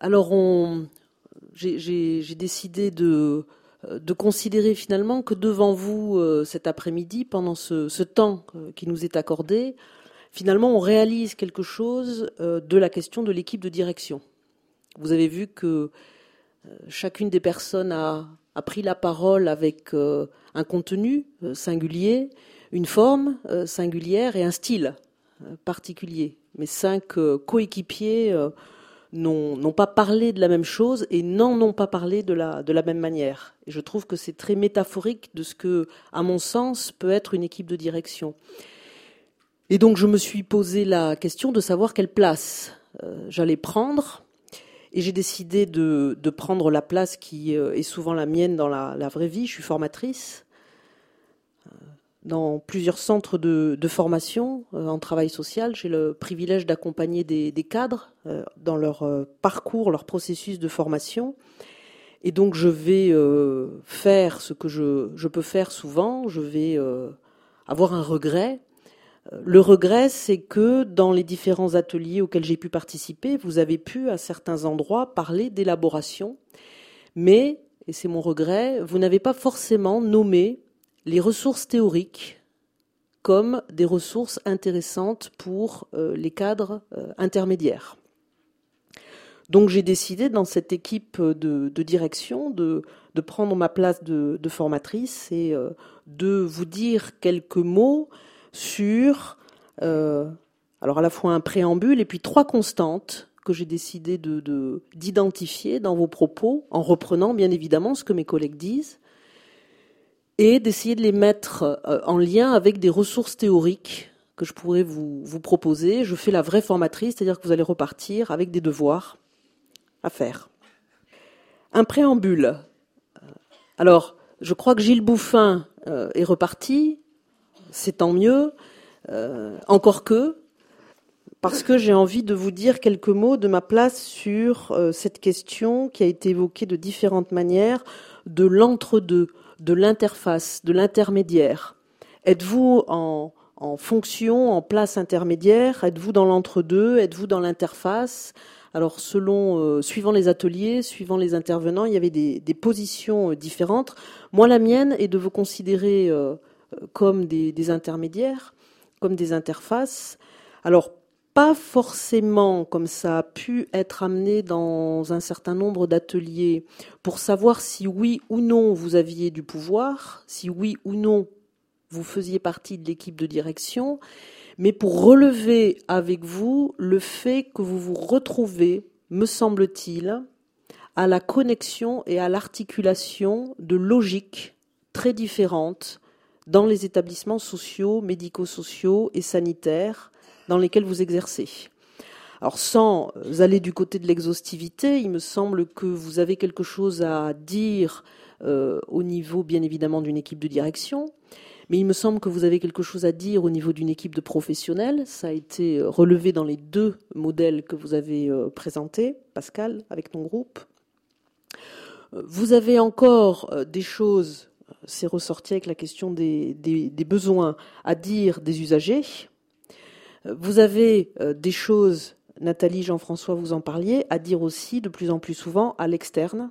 alors, j'ai décidé de, considérer finalement que devant vous, cet après-midi, pendant ce, temps qui nous est accordé, finalement, on réalise quelque chose de la question de l'équipe de direction. Vous avez vu que chacune des personnes a, a pris la parole avec un contenu singulier, une forme singulière et un style particulier. Mes cinq coéquipiers n'ont pas parlé de la même chose et n'en ont pas parlé de la, de la même manière. Et je trouve que c'est très métaphorique de ce que, à mon sens, peut être une équipe de direction. Et donc je me suis posé la question de savoir quelle place euh, j'allais prendre. Et j'ai décidé de, de, prendre la place qui euh, est souvent la mienne dans la, la vraie vie. Je suis formatrice dans plusieurs centres de, formation euh, en travail social. J'ai le privilège d'accompagner des, cadres euh, dans leur euh, parcours, leur processus de formation. Et donc je vais faire ce que je, je, peux faire souvent, je vais avoir un regret. Le regret, c'est que dans les différents ateliers auxquels j'ai pu participer, vous avez pu à certains endroits parler d'élaboration, mais, et c'est mon regret, vous n'avez pas forcément nommé les ressources théoriques comme des ressources intéressantes pour euh, les cadres euh, intermédiaires. Donc j'ai décidé dans cette équipe de, direction de, prendre ma place de, formatrice et euh, de vous dire quelques mots sur alors à la fois un préambule et puis trois constantes que j'ai décidé de d'identifier dans vos propos en reprenant bien évidemment ce que mes collègues disent et d'essayer de les mettre euh, en lien avec des ressources théoriques que je pourrais vous, proposer. Je fais la vraie formatrice, c'est-à-dire que vous allez repartir avec des devoirs à faire. Un préambule. Euh, alors, je crois que Gilles Bouffin euh, est reparti, c'est tant mieux, encore que, parce que j'ai envie de vous dire quelques mots de ma place sur cette question qui a été évoquée de différentes manières de l'entre-deux de l'interface, de l'intermédiaire Êtes-vous en, fonction, en place intermédiaire? Êtes-vous dans l'entre-deux? Êtes-vous dans l'interface? Alors, selon, euh, suivant les ateliers, suivant les intervenants, il y avait des, positions euh, différentes. Moi, la mienne est de vous considérer euh, comme des, des, intermédiaires, comme des interfaces. Alors, pas forcément comme ça a pu être amené dans un certain nombre d'ateliers pour savoir si oui ou non vous aviez du pouvoir, si oui ou non vous faisiez partie de l'équipe de direction, mais pour relever avec vous le fait que vous vous retrouvez, me semble-t-il, à la connexion et à l'articulation de logiques très différentes dans les établissements sociaux, médico-sociaux et sanitaires dans lesquels vous exercez. Alors sans aller du côté de l'exhaustivité, il me semble que vous avez quelque chose à dire euh, au niveau bien évidemment d'une équipe de direction, mais il me semble que vous avez quelque chose à dire au niveau d'une équipe de professionnels. Ça a été relevé dans les deux modèles que vous avez euh, présentés, Pascal, avec ton groupe. Euh, vous avez encore des choses, c'est ressorti avec la question des, des besoins, à dire des usagers. Vous avez euh, des choses, Nathalie, Jean-François, vous en parliez, à dire aussi de plus en plus souvent à l'externe,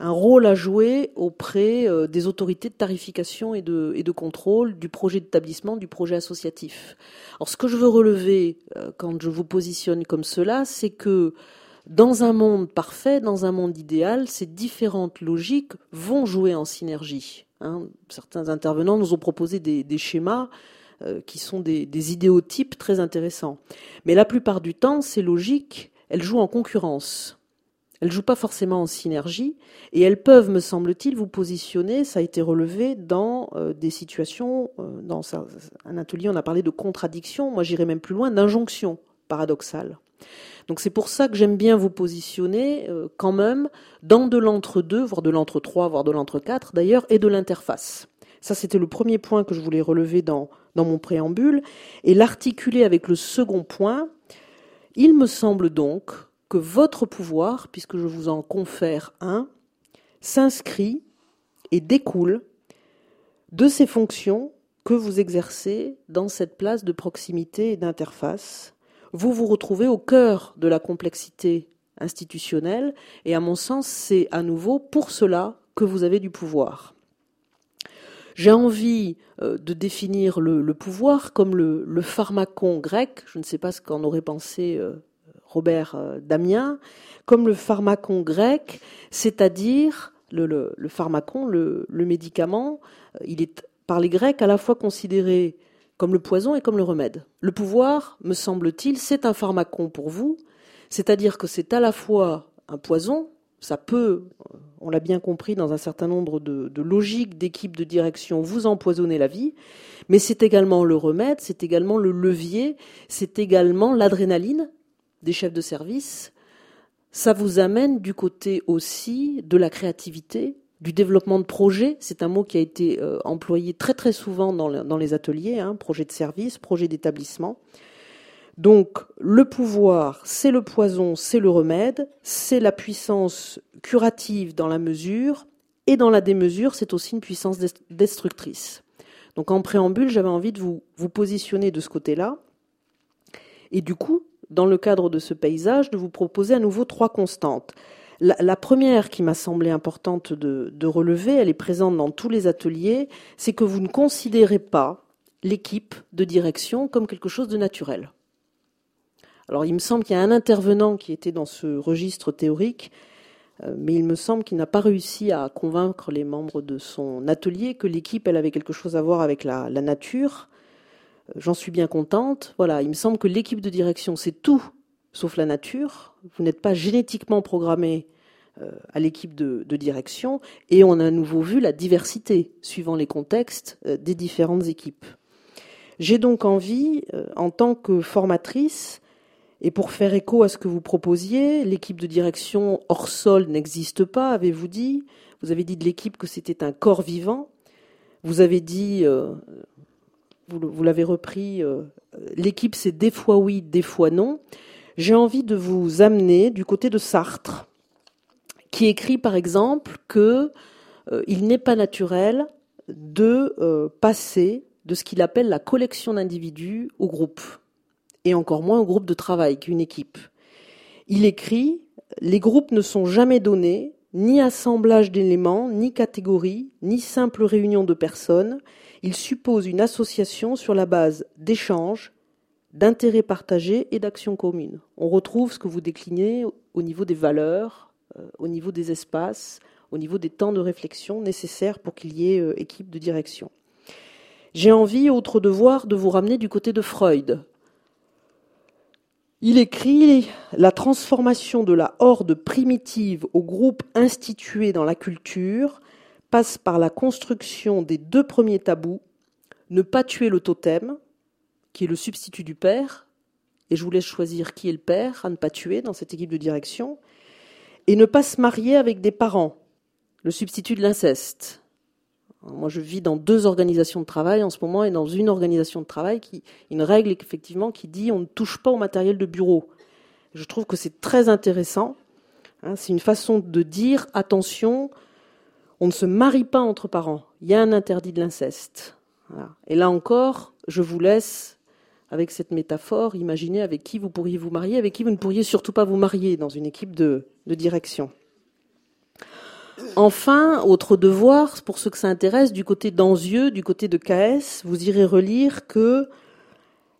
un rôle à jouer auprès euh, des autorités de tarification et de, et de contrôle du projet d'établissement, du projet associatif. Alors ce que je veux relever euh, quand je vous positionne comme cela, c'est que dans un monde parfait, dans un monde idéal, ces différentes logiques vont jouer en synergie. Hein. Certains intervenants nous ont proposé des, schémas euh, qui sont des, idéotypes très intéressants. Mais la plupart du temps, ces logiques, elles jouent en concurrence. Elles jouent pas forcément en synergie et elles peuvent, me semble-t-il, vous positionner. Ça a été relevé dans euh, des situations. Euh, dans un atelier, on a parlé de contradiction. Moi, j'irais même plus loin, d'injonction paradoxale. Donc c'est pour ça que j'aime bien vous positionner quand même dans de l'entre-deux, voire de l'entre-trois, voire de l'entre-quatre d'ailleurs, et de l'interface. Ça, c'était le premier point que je voulais relever dans, dans mon préambule. Et l'articuler avec le second point, il me semble donc que votre pouvoir, puisque je vous en confère un, s'inscrit et découle de ces fonctions que vous exercez dans cette place de proximité et d'interface. Vous vous retrouvez au cœur de la complexité institutionnelle. Et à mon sens, c'est à nouveau pour cela que vous avez du pouvoir. J'ai envie euh, de définir le, pouvoir comme le, pharmacon grec. Je ne sais pas ce qu'en aurait pensé euh, Robert euh, Damien. Comme le pharmacon grec, c'est-à-dire le, le, pharmacon, le, médicament, il est par les Grecs à la fois considéré comme le poison et comme le remède. Le pouvoir, me semble-t-il, c'est un pharmacon pour vous, c'est-à-dire que c'est à la fois un poison, ça peut, on l'a bien compris dans un certain nombre de, logiques d'équipes de direction, vous empoisonner la vie, mais c'est également le remède, c'est également le levier, c'est également l'adrénaline des chefs de service. Ça vous amène du côté aussi de la créativité, du développement de projets. C'est un mot qui a été euh, employé très très souvent dans, les ateliers, hein, projet de service, projet d'établissement. Donc le pouvoir, c'est le poison, c'est le remède, c'est la puissance curative dans la mesure, et dans la démesure, c'est aussi une puissance destructrice. Donc en préambule, j'avais envie de vous, vous positionner de ce côté-là, et du coup, dans le cadre de ce paysage, de vous proposer à nouveau trois constantes. La, première qui m'a semblé importante de, relever, elle est présente dans tous les ateliers, c'est que vous ne considérez pas l'équipe de direction comme quelque chose de naturel. Alors il me semble qu'il y a un intervenant qui était dans ce registre théorique, euh, mais il me semble qu'il n'a pas réussi à convaincre les membres de son atelier que l'équipe, elle avait quelque chose à voir avec la, nature. Euh, j'en suis bien contente. Voilà, il me semble que l'équipe de direction, c'est tout sauf la nature. Vous n'êtes pas génétiquement programmé euh, à l'équipe de, direction, et on a à nouveau vu la diversité, suivant les contextes, des différentes équipes. J'ai donc envie, en tant que formatrice, et pour faire écho à ce que vous proposiez, l'équipe de direction hors sol n'existe pas, avez-vous dit Vous avez dit de l'équipe que c'était un corps vivant. Vous avez dit, euh, vous, l'avez repris, euh, l'équipe c'est des fois oui, des fois non. J'ai envie de vous amener du côté de Sartre, qui écrit par exemple que euh, il n'est pas naturel de passer de ce qu'il appelle la collection d'individus au groupe et encore moins au groupe de travail qu'une équipe. Il écrit Les groupes ne sont jamais donnés, ni assemblage d'éléments, ni catégories, ni simple réunion de personnes. Ils supposent une association sur la base d'échanges, d'intérêts partagés et d'actions communes. On retrouve ce que vous déclinez au niveau des valeurs, euh, au niveau des espaces, au niveau des temps de réflexion nécessaires pour qu'il y ait euh, équipe de direction. J'ai envie, autre devoir, de vous ramener du côté de Freud, il écrit La transformation de la horde primitive au groupe institué dans la culture passe par la construction des deux premiers tabous ne pas tuer le totem, qui est le substitut du père, et je vous laisse choisir qui est le père à ne pas tuer dans cette équipe de direction, et ne pas se marier avec des parents, le substitut de l'inceste. Moi, je vis dans deux organisations de travail en ce moment et dans une organisation de travail qui, une règle effectivement qui dit on ne touche pas au matériel de bureau. Je trouve que c'est très intéressant. Hein. c'est une façon de dire attention, on ne se marie pas entre parents. Il y a un interdit de l'inceste. Et là encore, je vous laisse avec cette métaphore, imaginer avec qui vous pourriez vous marier, avec qui vous ne pourriez surtout pas vous marier dans une équipe de direction. Enfin, autre devoir, pour ceux que ça intéresse, du côté d'Anzieux, du côté de KS, vous irez relire que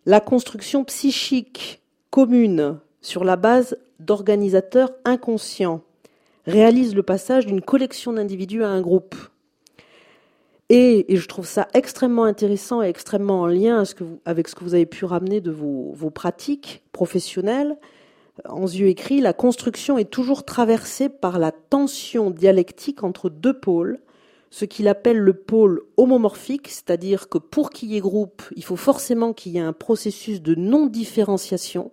la construction psychique commune sur la base d'organisateurs inconscients réalise le passage d'une collection d'individus à un groupe. Et, je trouve ça extrêmement intéressant et extrêmement en lien avec ce que vous avez pu ramener de vos pratiques professionnelles, yeux écrit, la construction est toujours traversée par la tension dialectique entre deux pôles, ce qu'il appelle le pôle homomorphique, c'est-à-dire que pour qu'il y ait groupe, il faut forcément qu'il y ait un processus de non-différenciation,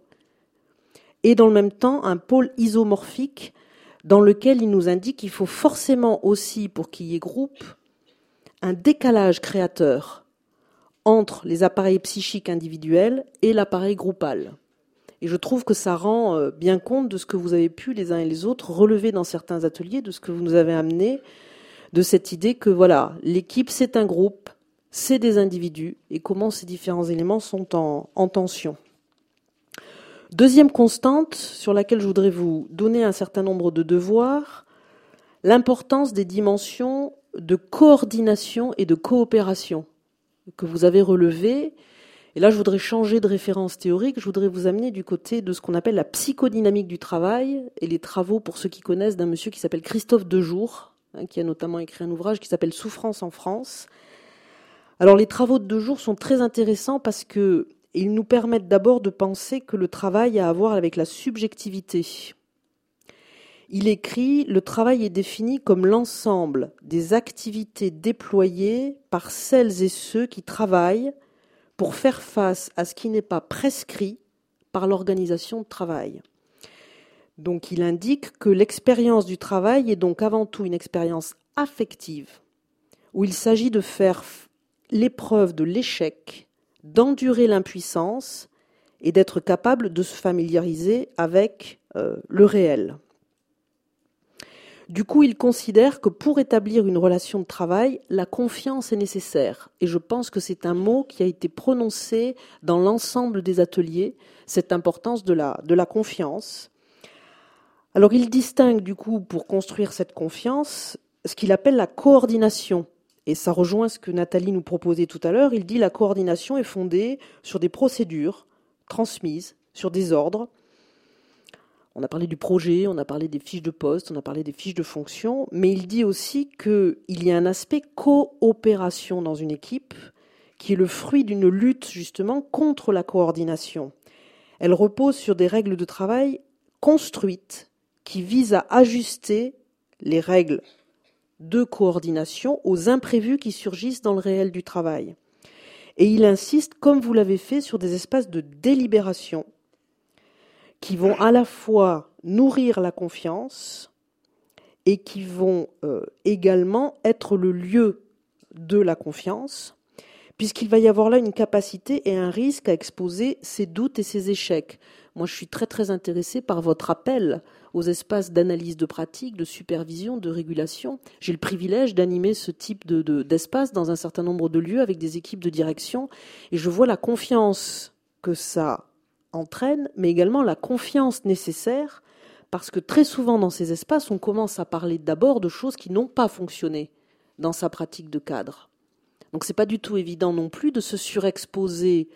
et dans le même temps un pôle isomorphique dans lequel il nous indique qu'il faut forcément aussi, pour qu'il y ait groupe, un décalage créateur entre les appareils psychiques individuels et l'appareil groupal. Et je trouve que ça rend euh, bien compte de ce que vous avez pu les uns et les autres relever dans certains ateliers, de ce que vous nous avez amené, de cette idée que voilà, l'équipe c'est un groupe, c'est des individus, et comment ces différents éléments sont en, tension. Deuxième constante sur laquelle je voudrais vous donner un certain nombre de devoirs, l'importance des dimensions de coordination et de coopération que vous avez relevées. Et là, je voudrais changer de référence théorique, je voudrais vous amener du côté de ce qu'on appelle la psychodynamique du travail et les travaux, pour ceux qui connaissent, d'un monsieur qui s'appelle Christophe Dejour, hein, qui a notamment écrit un ouvrage qui s'appelle Souffrance en France. Alors les travaux de Dejour sont très intéressants parce que ils nous permettent d'abord de penser que le travail a à voir avec la subjectivité. Il écrit Le travail est défini comme l'ensemble des activités déployées par celles et ceux qui travaillent pour faire face à ce qui n'est pas prescrit par l'organisation de travail. Donc il indique que l'expérience du travail est donc avant tout une expérience affective, où il s'agit de faire l'épreuve de l'échec d'endurer l'impuissance et d'être capable de se familiariser avec euh, le réel. Du coup, il considère que pour établir une relation de travail, la confiance est nécessaire. Et je pense que c'est un mot qui a été prononcé dans l'ensemble des ateliers, cette importance de la, confiance. Alors il distingue du coup, pour construire cette confiance, ce qu'il appelle la coordination, et ça rejoint ce que Nathalie nous proposait tout à l'heure. Il dit la coordination est fondée sur des procédures transmises, sur des ordres. On a parlé du projet, on a parlé des fiches de poste, on a parlé des fiches de fonction, mais il dit aussi qu'il y a un aspect coopération dans une équipe qui est le fruit d'une lutte justement contre la coordination. Elle repose sur des règles de travail construites qui visent à ajuster les règles de coordination aux imprévus qui surgissent dans le réel du travail. Et il insiste, comme vous l'avez fait, sur des espaces de délibération qui vont à la fois nourrir la confiance et qui vont euh, également être le lieu de la confiance, puisqu'il va y avoir là une capacité et un risque à exposer ses doutes et ses échecs. Moi, je suis très très intéressée par votre appel aux espaces d'analyse de pratique, de supervision, de régulation. J'ai le privilège d'animer ce type de, d'espace dans un certain nombre de lieux avec des équipes de direction et je vois la confiance que ça entraîne, mais également la confiance nécessaire parce que très souvent dans ces espaces, on commence à parler d'abord de choses qui n'ont pas fonctionné dans sa pratique de cadre. Donc c'est pas du tout évident non plus de se surexposer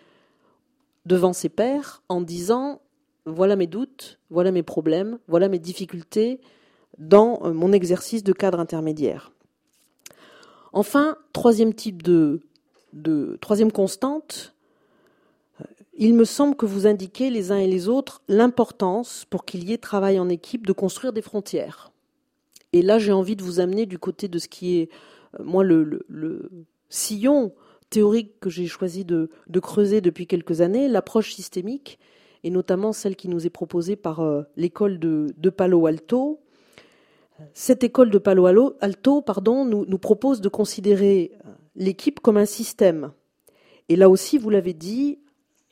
devant ses pairs en disant voilà mes doutes, voilà mes problèmes, voilà mes difficultés dans euh, mon exercice de cadre intermédiaire. Enfin, troisième type de, troisième constante, il me semble que vous indiquez les uns et les autres l'importance pour qu'il y ait travail en équipe de construire des frontières. Et là, j'ai envie de vous amener du côté de ce qui est, euh, moi, le, sillon théorique que j'ai choisi de, creuser depuis quelques années, l'approche systémique, et notamment celle qui nous est proposée par euh, l'école de, Palo Alto. Cette école de Palo Alto pardon, nous, propose de considérer euh, l'équipe comme un système. Et là aussi, vous l'avez dit,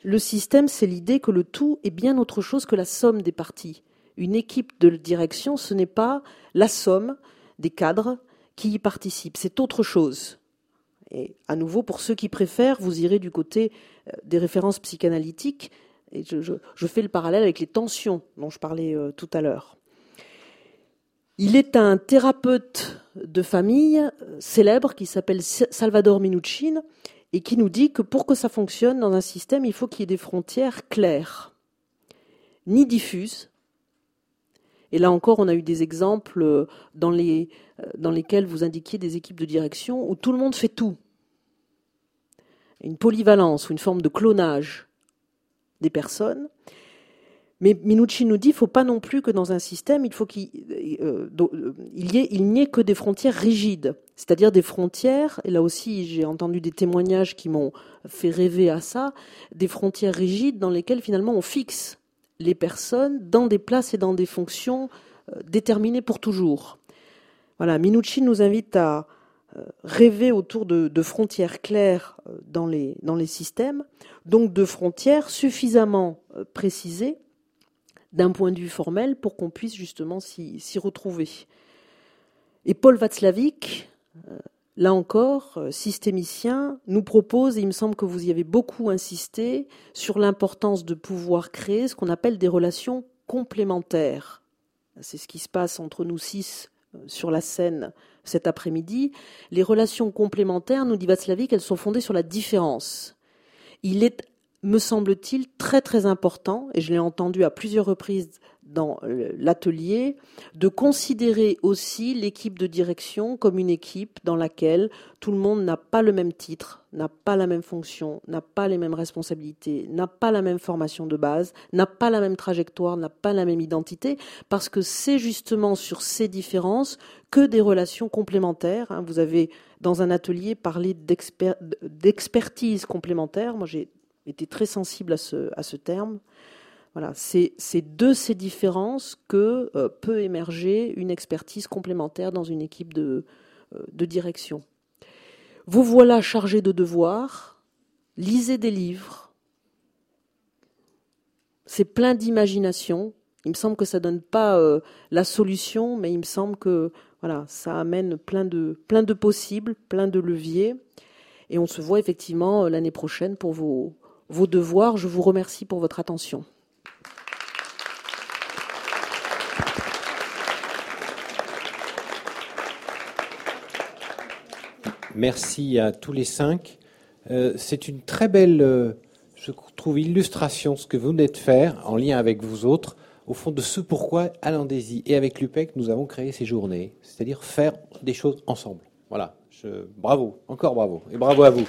le système, c'est l'idée que le tout est bien autre chose que la somme des parties. Une équipe de direction, ce n'est pas la somme des cadres qui y participent, c'est autre chose. Et à nouveau, pour ceux qui préfèrent, vous irez du côté euh, des références psychanalytiques, et je, fais le parallèle avec les tensions dont je parlais euh, tout à l'heure. Il est un thérapeute de famille euh, célèbre qui s'appelle Salvador Minuchin et qui nous dit que pour que ça fonctionne dans un système, il faut qu'il y ait des frontières claires, ni diffuses. Et là encore, on a eu des exemples euh, dans, les, dans lesquels vous indiquiez des équipes de direction où tout le monde fait tout. Une polyvalence ou une forme de clonage des personnes. Mais Minucci nous dit qu'il ne faut pas non plus que dans un système, il faut euh, euh, n'y ait, que des frontières rigides, c'est-à-dire des frontières, et là aussi j'ai entendu des témoignages qui m'ont fait rêver à ça, des frontières rigides dans lesquelles finalement on fixe les personnes dans des places et dans des fonctions euh, déterminées pour toujours. Voilà, Minucci nous invite à, rêver autour de, frontières claires dans les, systèmes, donc de frontières suffisamment précisées d'un point de vue formel pour qu'on puisse justement s'y retrouver. Et Paul Václavic, là encore, euh, systémicien nous propose, et il me semble que vous y avez beaucoup insisté, sur l'importance de pouvoir créer ce qu'on appelle des relations complémentaires. C'est ce qui se passe entre nous six euh, sur la scène cet après-midi. Les relations complémentaires, nous dit Václavic, elles sont fondées sur la différence. Il est, me semble-t-il, très très important, et je l'ai entendu à plusieurs reprises dans l'atelier, de considérer aussi l'équipe de direction comme une équipe dans laquelle tout le monde n'a pas le même titre, n'a pas la même fonction, n'a pas les mêmes responsabilités, n'a pas la même formation de base, n'a pas la même trajectoire, n'a pas la même identité, parce que c'est justement sur ces différences que des relations complémentaires. Hein. Vous avez dans un atelier parlé d'expertise complémentaire. Moi, j'ai été très sensible à ce, à ce terme. Voilà, c'est de ces différences que euh, peut émerger une expertise complémentaire dans une équipe de, euh, de direction. Vous voilà chargé de devoirs, lisez des livres, c'est plein d'imagination. Il me semble que ça donne pas euh, la solution, mais il me semble que voilà, ça amène plein de, plein de possibles, plein de leviers. Et on se voit effectivement l'année prochaine pour vos, vos devoirs. Je vous remercie pour votre attention. Merci à tous les cinq. Euh, c'est une très belle, euh, je trouve, illustration ce que vous venez de faire en lien avec vous autres, au fond de ce pourquoi à l'Andésie et avec l'UPEC nous avons créé ces journées, c'est-à-dire faire des choses ensemble. Voilà. bravo, encore bravo, et bravo à vous.